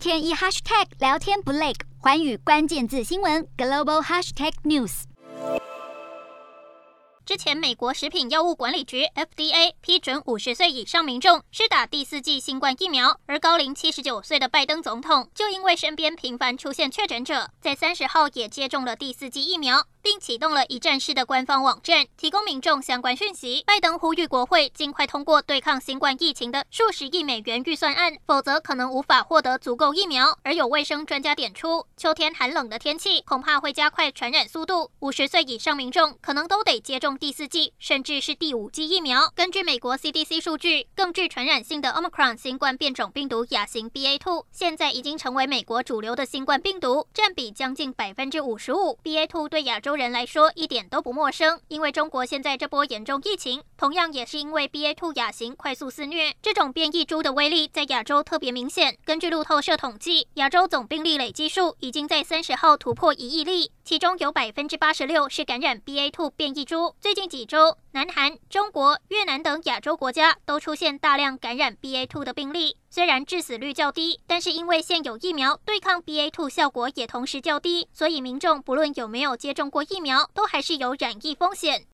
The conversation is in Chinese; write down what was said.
天一 hashtag 聊天不累，寰宇关键字新闻 global hashtag news。之前，美国食品药物管理局 FDA 批准五十岁以上民众施打第四剂新冠疫苗，而高龄七十九岁的拜登总统就因为身边频繁出现确诊者，在三十号也接种了第四剂疫苗。并启动了一站式的官方网站，提供民众相关讯息。拜登呼吁国会尽快通过对抗新冠疫情的数十亿美元预算案，否则可能无法获得足够疫苗。而有卫生专家点出，秋天寒冷的天气恐怕会加快传染速度，五十岁以上民众可能都得接种第四剂，甚至是第五剂疫苗。根据美国 CDC 数据，更具传染性的 Omicron 新冠变种病毒亚型 BA.2，现在已经成为美国主流的新冠病毒，占比将近百分之五十五。BA.2 对亚洲洲人来说一点都不陌生，因为中国现在这波严重疫情，同样也是因为 BA.2 亚型快速肆虐，这种变异株的威力在亚洲特别明显。根据路透社统计，亚洲总病例累计数已经在三十号突破一亿例，其中有百分之八十六是感染 BA.2 变异株。最近几周，南韩、中国、越南等亚洲国家都出现大量感染 BA.2 的病例。虽然致死率较低，但是因为现有疫苗对抗 BA.2 效果也同时较低，所以民众不论有没有接种过疫苗，都还是有染疫风险。